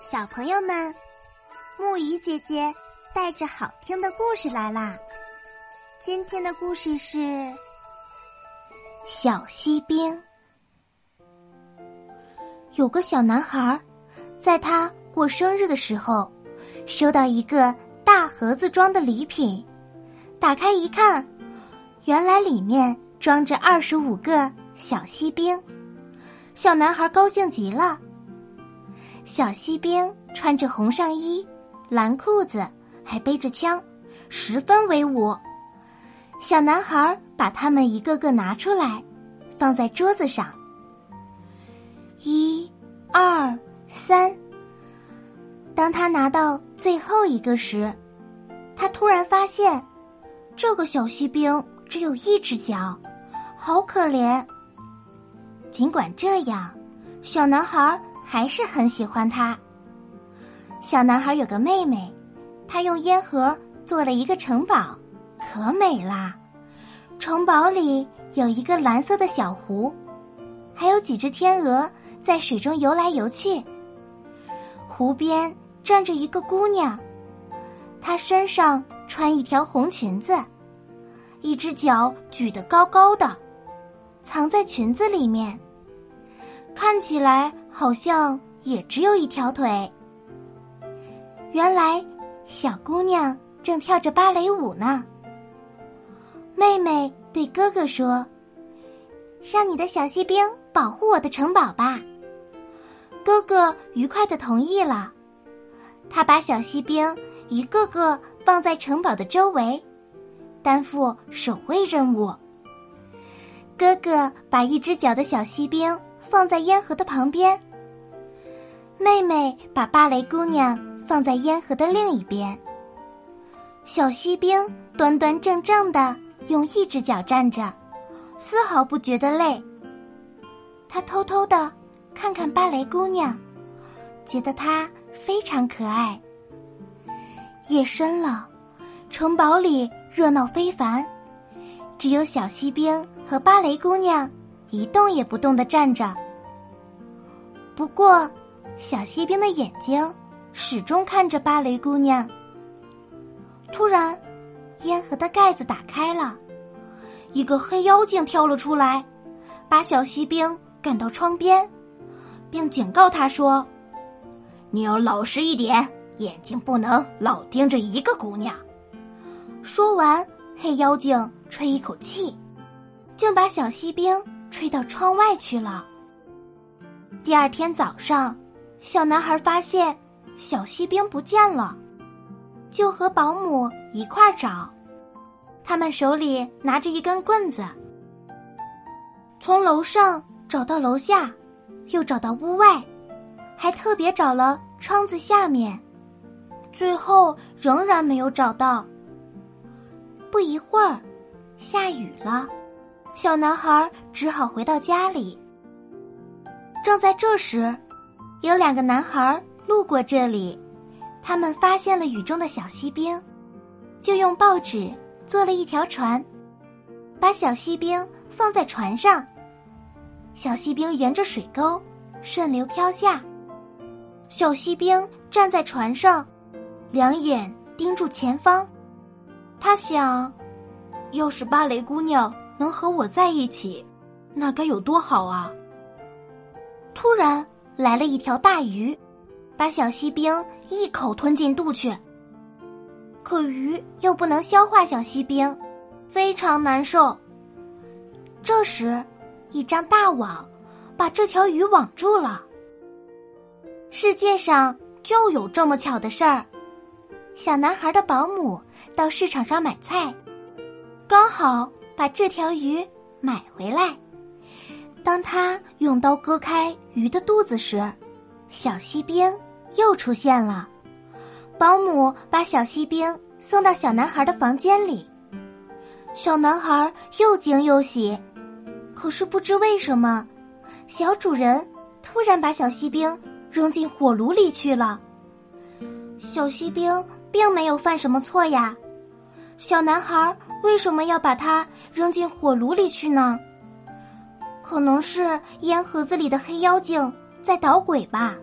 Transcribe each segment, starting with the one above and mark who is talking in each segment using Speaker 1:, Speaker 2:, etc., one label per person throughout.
Speaker 1: 小朋友们，木鱼姐姐带着好听的故事来啦！今天的故事是《小锡兵》。有个小男孩，在他过生日的时候，收到一个大盒子装的礼品，打开一看，原来里面装着二十五个小锡兵。小男孩高兴极了。小锡兵穿着红上衣、蓝裤子，还背着枪，十分威武。小男孩把他们一个个拿出来，放在桌子上。一、二、三。当他拿到最后一个时，他突然发现，这个小锡兵只有一只脚，好可怜。尽管这样，小男孩。还是很喜欢他。小男孩有个妹妹，他用烟盒做了一个城堡，可美啦！城堡里有一个蓝色的小湖，还有几只天鹅在水中游来游去。湖边站着一个姑娘，她身上穿一条红裙子，一只脚举得高高的，藏在裙子里面，看起来。好像也只有一条腿。原来，小姑娘正跳着芭蕾舞呢。妹妹对哥哥说：“让你的小锡兵保护我的城堡吧。”哥哥愉快的同意了。他把小锡兵一个个放在城堡的周围，担负守卫任务。哥哥把一只脚的小锡兵放在烟盒的旁边。妹妹把芭蕾姑娘放在烟盒的另一边。小锡兵端端正正的用一只脚站着，丝毫不觉得累。他偷偷的看看芭蕾姑娘，觉得她非常可爱。夜深了，城堡里热闹非凡，只有小锡兵和芭蕾姑娘一动也不动的站着。不过。小锡兵的眼睛始终看着芭蕾姑娘。突然，烟盒的盖子打开了，一个黑妖精跳了出来，把小锡兵赶到窗边，并警告他说：“你要老实一点，眼睛不能老盯着一个姑娘。”说完，黑妖精吹一口气，竟把小锡兵吹到窗外去了。第二天早上。小男孩发现小锡兵不见了，就和保姆一块儿找。他们手里拿着一根棍子，从楼上找到楼下，又找到屋外，还特别找了窗子下面，最后仍然没有找到。不一会儿，下雨了，小男孩只好回到家里。正在这时。有两个男孩路过这里，他们发现了雨中的小锡兵，就用报纸做了一条船，把小锡兵放在船上。小锡兵沿着水沟顺流飘下，小锡兵站在船上，两眼盯住前方。他想，要是芭蕾姑娘能和我在一起，那该有多好啊！突然。来了一条大鱼，把小锡兵一口吞进肚去。可鱼又不能消化小锡兵，非常难受。这时，一张大网把这条鱼网住了。世界上就有这么巧的事儿。小男孩的保姆到市场上买菜，刚好把这条鱼买回来。当他用刀割开鱼的肚子时，小锡兵又出现了。保姆把小锡兵送到小男孩的房间里，小男孩又惊又喜。可是不知为什么，小主人突然把小锡兵扔进火炉里去了。小锡兵并没有犯什么错呀，小男孩为什么要把它扔进火炉里去呢？可能是烟盒子里的黑妖精在捣鬼吧。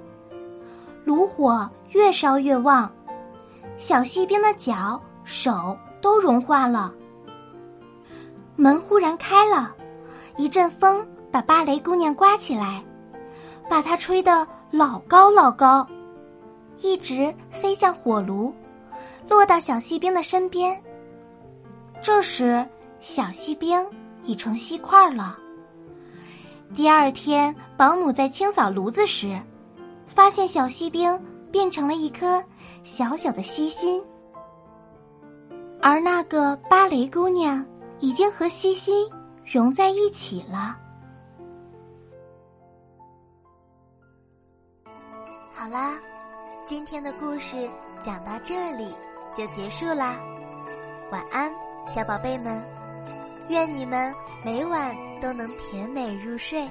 Speaker 1: 炉火越烧越旺，小锡兵的脚、手都融化了。门忽然开了，一阵风把芭蕾姑娘刮起来，把她吹得老高老高，一直飞向火炉，落到小锡兵的身边。这时，小锡兵已成锡块了。第二天，保姆在清扫炉子时，发现小锡兵变成了一颗小小的锡心，而那个芭蕾姑娘。已经和西西融在一起了。
Speaker 2: 好啦，今天的故事讲到这里就结束啦。晚安，小宝贝们，愿你们每晚都能甜美入睡。